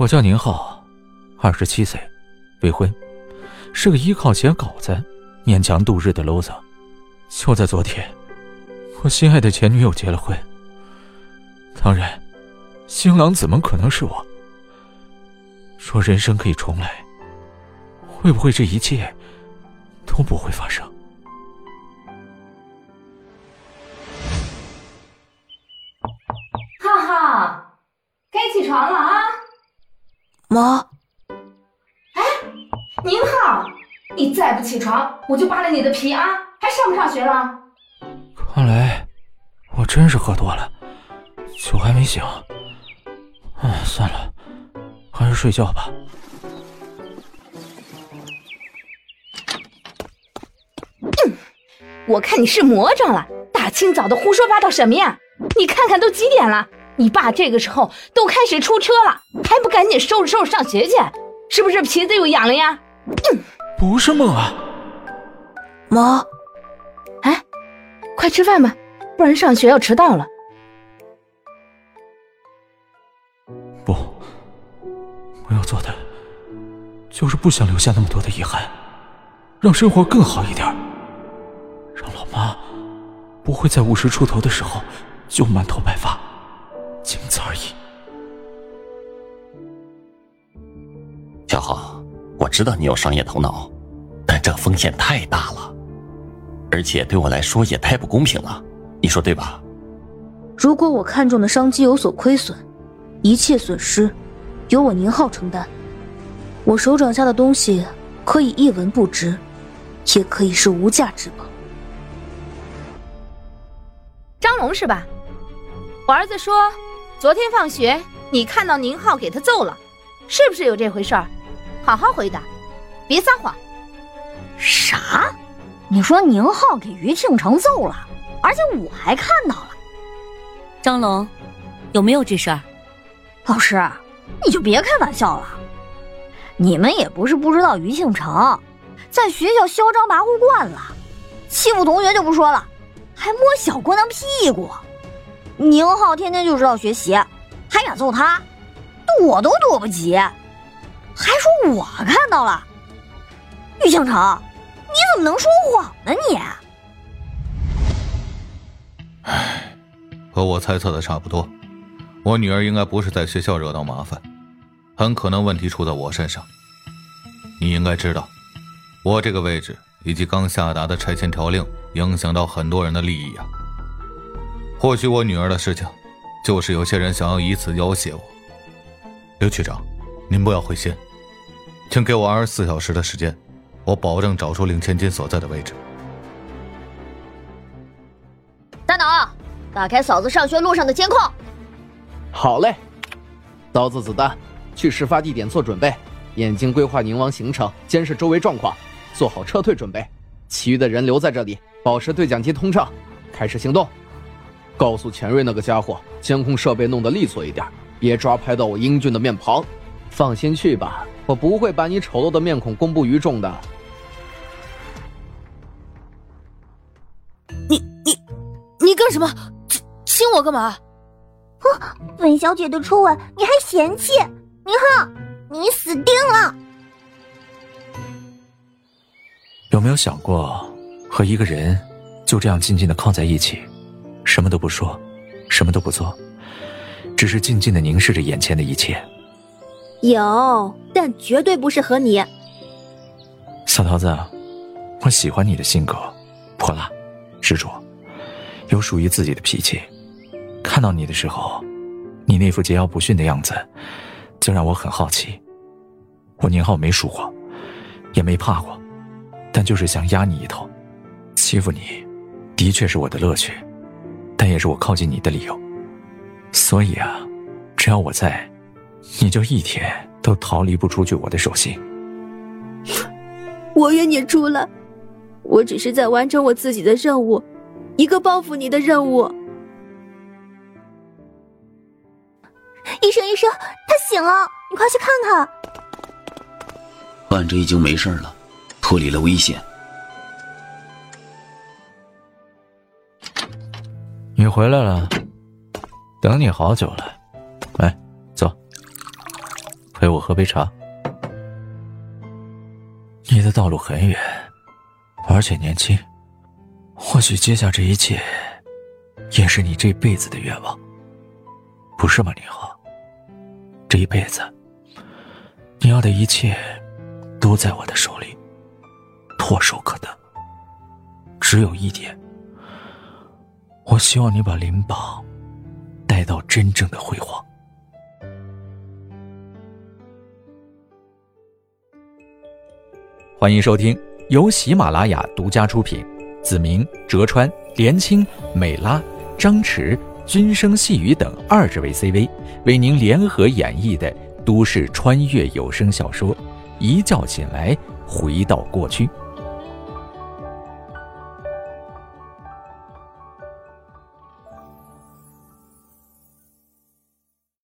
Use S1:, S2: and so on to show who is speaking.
S1: 我叫宁浩，二十七岁，未婚，是个依靠钱稿子勉强度日的 loser。就在昨天，我心爱的前女友结了婚。当然，新郎怎么可能是我？说人生可以重来，会不会这一切都不会发生？
S2: 宁浩，你再不起床，我就扒了你的皮啊！还上不上学了？
S1: 看来我真是喝多了，酒还没醒。哎，算了，还是睡觉吧。
S2: 嗯，我看你是魔怔了，大清早的胡说八道什么呀？你看看都几点了？你爸这个时候都开始出车了，还不赶紧收拾收拾上学去？是不是皮子又痒了呀？
S1: 嗯，不是梦啊，
S3: 妈。
S2: 哎，快吃饭吧，不然上学要迟到了。
S1: 不，我要做的就是不想留下那么多的遗憾，让生活更好一点，让老妈不会在五十出头的时候就满头白发，
S4: 我知道你有商业头脑，但这风险太大了。而且对我来说也太不公平了，你说对吧？
S3: 如果我看中的商机有所亏损，一切损失由我宁浩承担。我手掌下的东西可以一文不值，也可以是无价之宝。
S2: 张龙是吧？我儿子说，昨天放学你看到宁浩给他揍了，是不是有这回事儿？好好回答，别撒谎。
S5: 啥？你说宁浩给于庆成揍了，而且我还看到了。
S6: 张龙，有没有这事儿？
S5: 老师，你就别开玩笑了。你们也不是不知道于庆成在学校嚣张跋扈惯了，欺负同学就不说了，还摸小姑娘屁股。宁浩天天就知道学习，还敢揍他，躲都躲不及，还说我看到了。于庆成。你怎么能说谎呢？你，
S7: 唉，和我猜测的差不多。我女儿应该不是在学校惹到麻烦，很可能问题出在我身上。你应该知道，我这个位置以及刚下达的拆迁条令，影响到很多人的利益呀。或许我女儿的事情，就是有些人想要以此要挟我。刘局长，您不要灰心，请给我二十四小时的时间。我保证找出令千金所在的位置。
S5: 大脑，打开嫂子上学路上的监控。
S8: 好嘞，刀子、子弹，去事发地点做准备。眼睛规划宁王行程，监视周围状况，做好撤退准备。其余的人留在这里，保持对讲机通畅。开始行动。告诉钱瑞那个家伙，监控设备弄得利索一点，别抓拍到我英俊的面庞。放心去吧。我不会把你丑陋的面孔公布于众的。
S3: 你你你干什么？亲亲我干嘛？
S9: 哼，本小姐的初吻你还嫌弃？宁浩，你死定了！
S1: 有没有想过，和一个人就这样静静的靠在一起，什么都不说，什么都不做，只是静静的凝视着眼前的一切？
S9: 有，但绝对不是和你。
S1: 小桃子，我喜欢你的性格，泼辣、执着，有属于自己的脾气。看到你的时候，你那副桀骜不驯的样子，就让我很好奇。我宁浩没输过，也没怕过，但就是想压你一头，欺负你，的确是我的乐趣，但也是我靠近你的理由。所以啊，只要我在。你就一天都逃离不出去我的手心。
S9: 我约你出来，我只是在完成我自己的任务，一个报复你的任务。医生，医生，他醒了，你快去看看。
S10: 患者已经没事了，脱离了危险。
S1: 你回来了，等你好久了。陪我喝杯茶。你的道路很远，而且年轻，或许接下这一切，也是你这辈子的愿望，不是吗，林浩？这一辈子，你要的一切，都在我的手里，唾手可得。只有一点，我希望你把灵宝带到真正的辉煌。欢迎收听由喜马拉雅独家出品，子明、哲川、连青、美拉、张弛、君生细雨等二十位 CV 为您联合演绎的都市穿越有声小说《一觉醒来回到过去》。